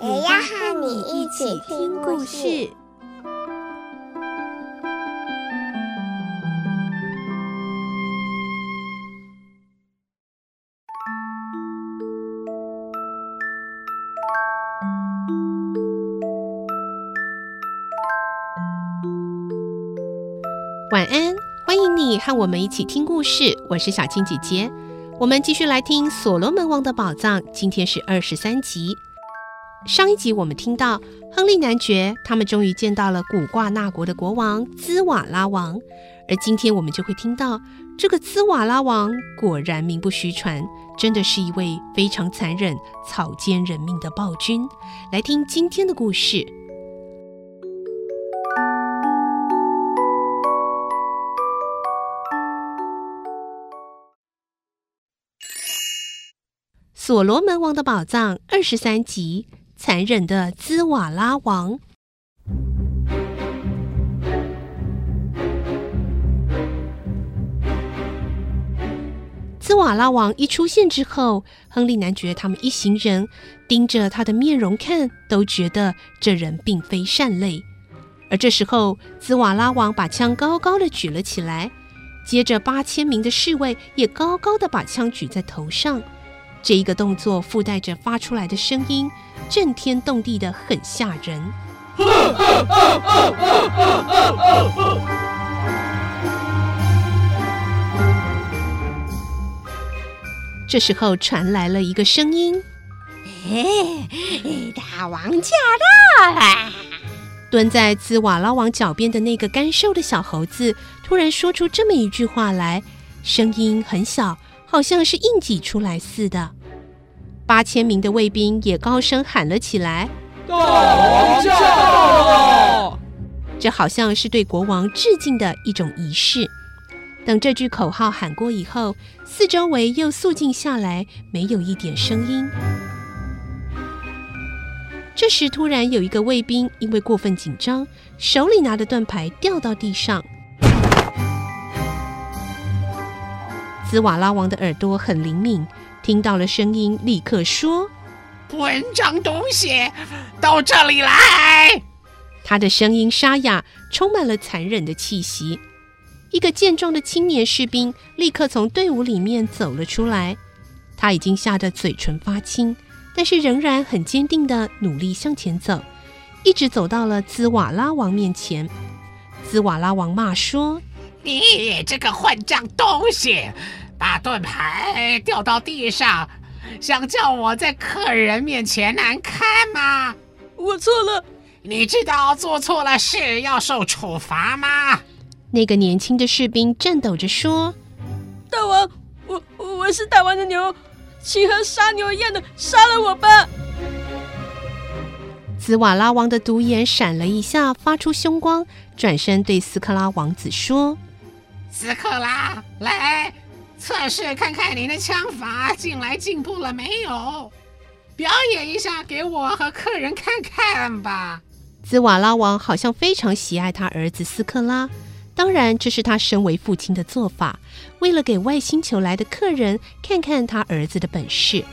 也要和你一起听故事。晚安，欢迎你和我们一起听故事。我是小青姐姐，我们继续来听《所罗门王的宝藏》，今天是二十三集。上一集我们听到亨利男爵他们终于见到了古挂纳国的国王兹瓦拉王，而今天我们就会听到这个兹瓦拉王果然名不虚传，真的是一位非常残忍、草菅人命的暴君。来听今天的故事。《所罗门王的宝藏》二十三集：残忍的兹瓦拉王。兹瓦拉王一出现之后，亨利男爵他们一行人盯着他的面容看，都觉得这人并非善类。而这时候，兹瓦拉王把枪高高的举了起来，接着八千名的侍卫也高高的把枪举在头上。这一个动作附带着发出来的声音，震天动地的，很吓人。这时候传来了一个声音：“哎，大王驾到了！”蹲在兹瓦拉王脚边的那个干瘦的小猴子突然说出这么一句话来，声音很小。好像是硬挤出来似的，八千名的卫兵也高声喊了起来：“大王驾到了！”这好像是对国王致敬的一种仪式。等这句口号喊过以后，四周围又肃静下来，没有一点声音。这时，突然有一个卫兵因为过分紧张，手里拿的盾牌掉到地上。兹瓦拉王的耳朵很灵敏，听到了声音，立刻说：“混账东西，到这里来！”他的声音沙哑，充满了残忍的气息。一个健壮的青年士兵立刻从队伍里面走了出来，他已经吓得嘴唇发青，但是仍然很坚定的努力向前走，一直走到了兹瓦拉王面前。兹瓦拉王骂说：“你这个混账东西！”把盾牌掉到地上，想叫我在客人面前难堪吗？我错了。你知道做错了事要受处罚吗？那个年轻的士兵颤抖着说：“大王，我我是大王的牛，请和杀牛一样的杀了我吧。”兹瓦拉王的独眼闪了一下，发出凶光，转身对斯克拉王子说：“斯克拉，来。”测试看看你的枪法近来进步了没有？表演一下给我和客人看看吧。兹瓦拉王好像非常喜爱他儿子斯克拉，当然这是他身为父亲的做法，为了给外星球来的客人看看他儿子的本事。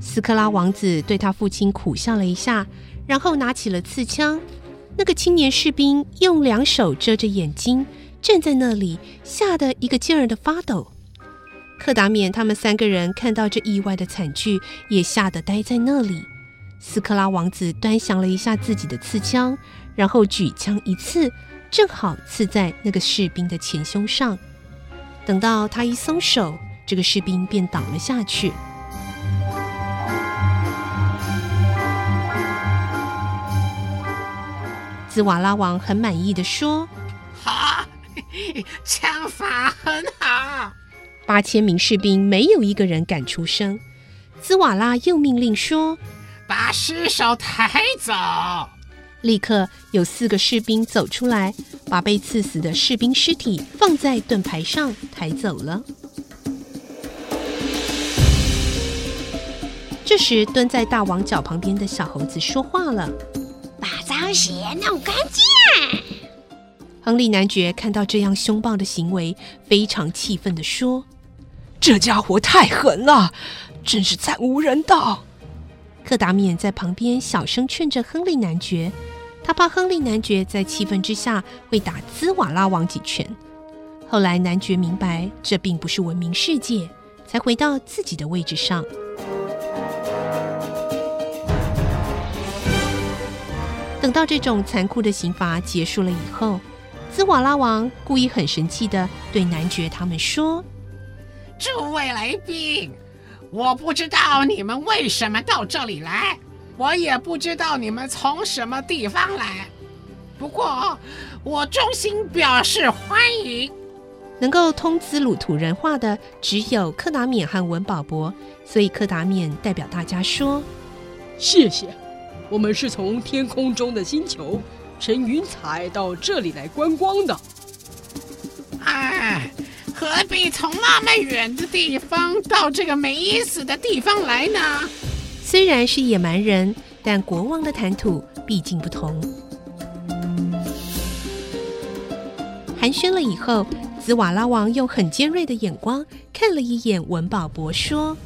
斯克拉王子对他父亲苦笑了一下，然后拿起了刺枪。那个青年士兵用两手遮着眼睛。站在那里，吓得一个劲儿的发抖。克达免他们三个人看到这意外的惨剧，也吓得呆在那里。斯克拉王子端详了一下自己的刺枪，然后举枪一刺，正好刺在那个士兵的前胸上。等到他一松手，这个士兵便倒了下去。兹瓦拉王很满意的说：“。” 枪法很好，八千名士兵没有一个人敢出声。兹瓦拉又命令说：“把尸首抬走。立刻有四个士兵走出来，把被刺死的士兵尸体放在盾牌上抬走了。这时，蹲在大王脚旁边的小猴子说话了：“把脏鞋弄干净。”亨利男爵看到这样凶暴的行为，非常气愤地说：“这家伙太狠了，真是惨无人道。”克达冕在旁边小声劝着亨利男爵。他怕亨利男爵在气愤之下会打兹瓦拉王几拳。后来男爵明白这并不是文明世界，才回到自己的位置上。等到这种残酷的刑罚结束了以后，兹瓦拉王故意很神气地对男爵他们说：“诸位来宾，我不知道你们为什么到这里来。”我也不知道你们从什么地方来，不过我衷心表示欢迎。能够通兹鲁土人话的只有克达冕和文保博，所以克达冕代表大家说：“谢谢，我们是从天空中的星球乘云彩到这里来观光的。”哎，何必从那么远的地方到这个没意思的地方来呢？虽然是野蛮人，但国王的谈吐毕竟不同。寒暄了以后，兹瓦拉王用很尖锐的眼光看了一眼文保博，说：“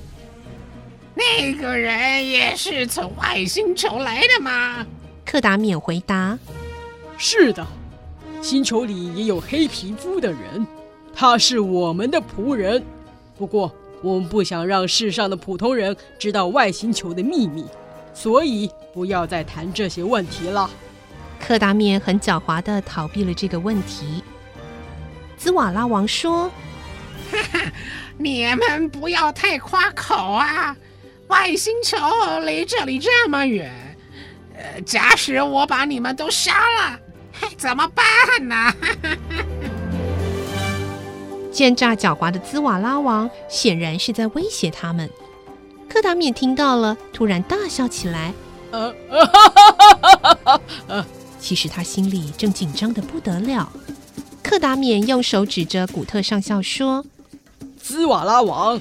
那个人也是从外星球来的吗？”克达免回答：“是的，星球里也有黑皮肤的人，他是我们的仆人。不过。”我们不想让世上的普通人知道外星球的秘密，所以不要再谈这些问题了。克达面很狡猾地逃避了这个问题。兹瓦拉王说：“哈哈，你们不要太夸口啊！外星球离这里这么远，呃，假使我把你们都杀了，怎么办呢？” 奸诈狡猾的兹瓦拉王显然是在威胁他们。柯达冕听到了，突然大笑起来。呃，其实他心里正紧张的不得了。克达冕用手指着古特上校说：“兹瓦拉王，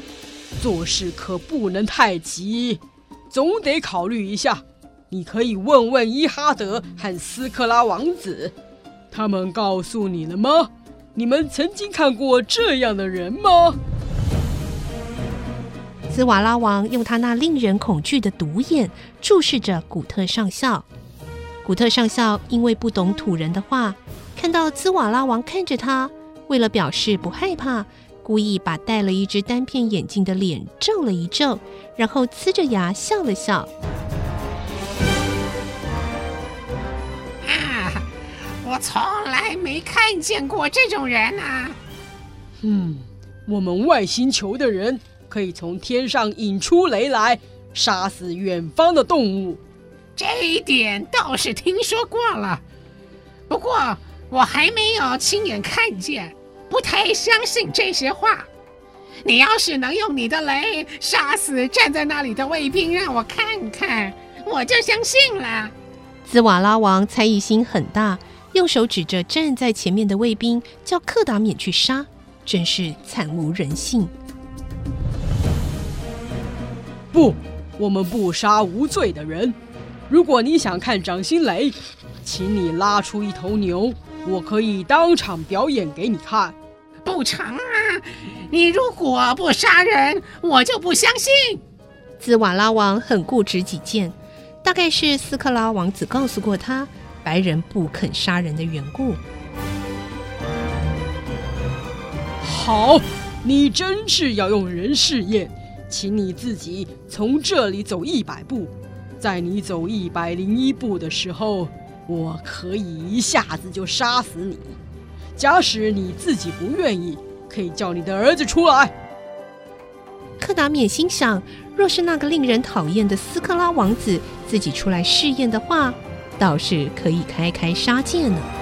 做事可不能太急，总得考虑一下。你可以问问伊哈德和斯克拉王子，他们告诉你了吗？”你们曾经看过这样的人吗？兹瓦拉王用他那令人恐惧的独眼注视着古特上校。古特上校因为不懂土人的话，看到兹瓦拉王看着他，为了表示不害怕，故意把戴了一只单片眼镜的脸皱了一皱，然后呲着牙笑了笑。我从来没看见过这种人啊！嗯，我们外星球的人可以从天上引出雷来，杀死远方的动物。这一点倒是听说过了，不过我还没有亲眼看见，不太相信这些话。你要是能用你的雷杀死站在那里的卫兵，让我看看，我就相信了。兹瓦拉王猜疑心很大。用手指着站在前面的卫兵，叫克达免去杀，真是惨无人性。不，我们不杀无罪的人。如果你想看掌心雷，请你拉出一头牛，我可以当场表演给你看。不成啊！你如果不杀人，我就不相信。兹瓦拉王很固执己见，大概是斯克拉王子告诉过他。白人不肯杀人的缘故。好，你真是要用人试验，请你自己从这里走一百步，在你走一百零一步的时候，我可以一下子就杀死你。假使你自己不愿意，可以叫你的儿子出来。克达免心想，若是那个令人讨厌的斯克拉王子自己出来试验的话。倒是可以开开杀戒呢。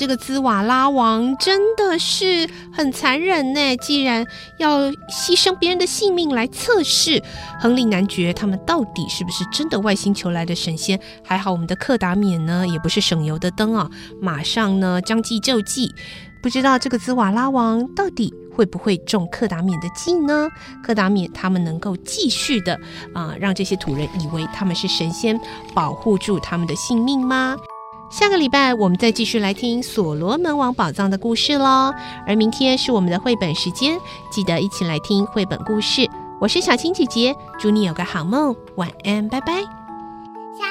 这个兹瓦拉王真的是很残忍呢！既然要牺牲别人的性命来测试亨利男爵他们到底是不是真的外星球来的神仙，还好我们的克达冕呢也不是省油的灯啊，马上呢将计就计。不知道这个兹瓦拉王到底会不会中克达冕的计呢？克达冕他们能够继续的啊、让这些土人以为他们是神仙，保护住他们的性命吗？下个礼拜我们再继续来听所罗门王宝藏的故事喽。而明天是我们的绘本时间，记得一起来听绘本故事。我是小青姐姐，祝你有个好梦，晚安，拜拜。小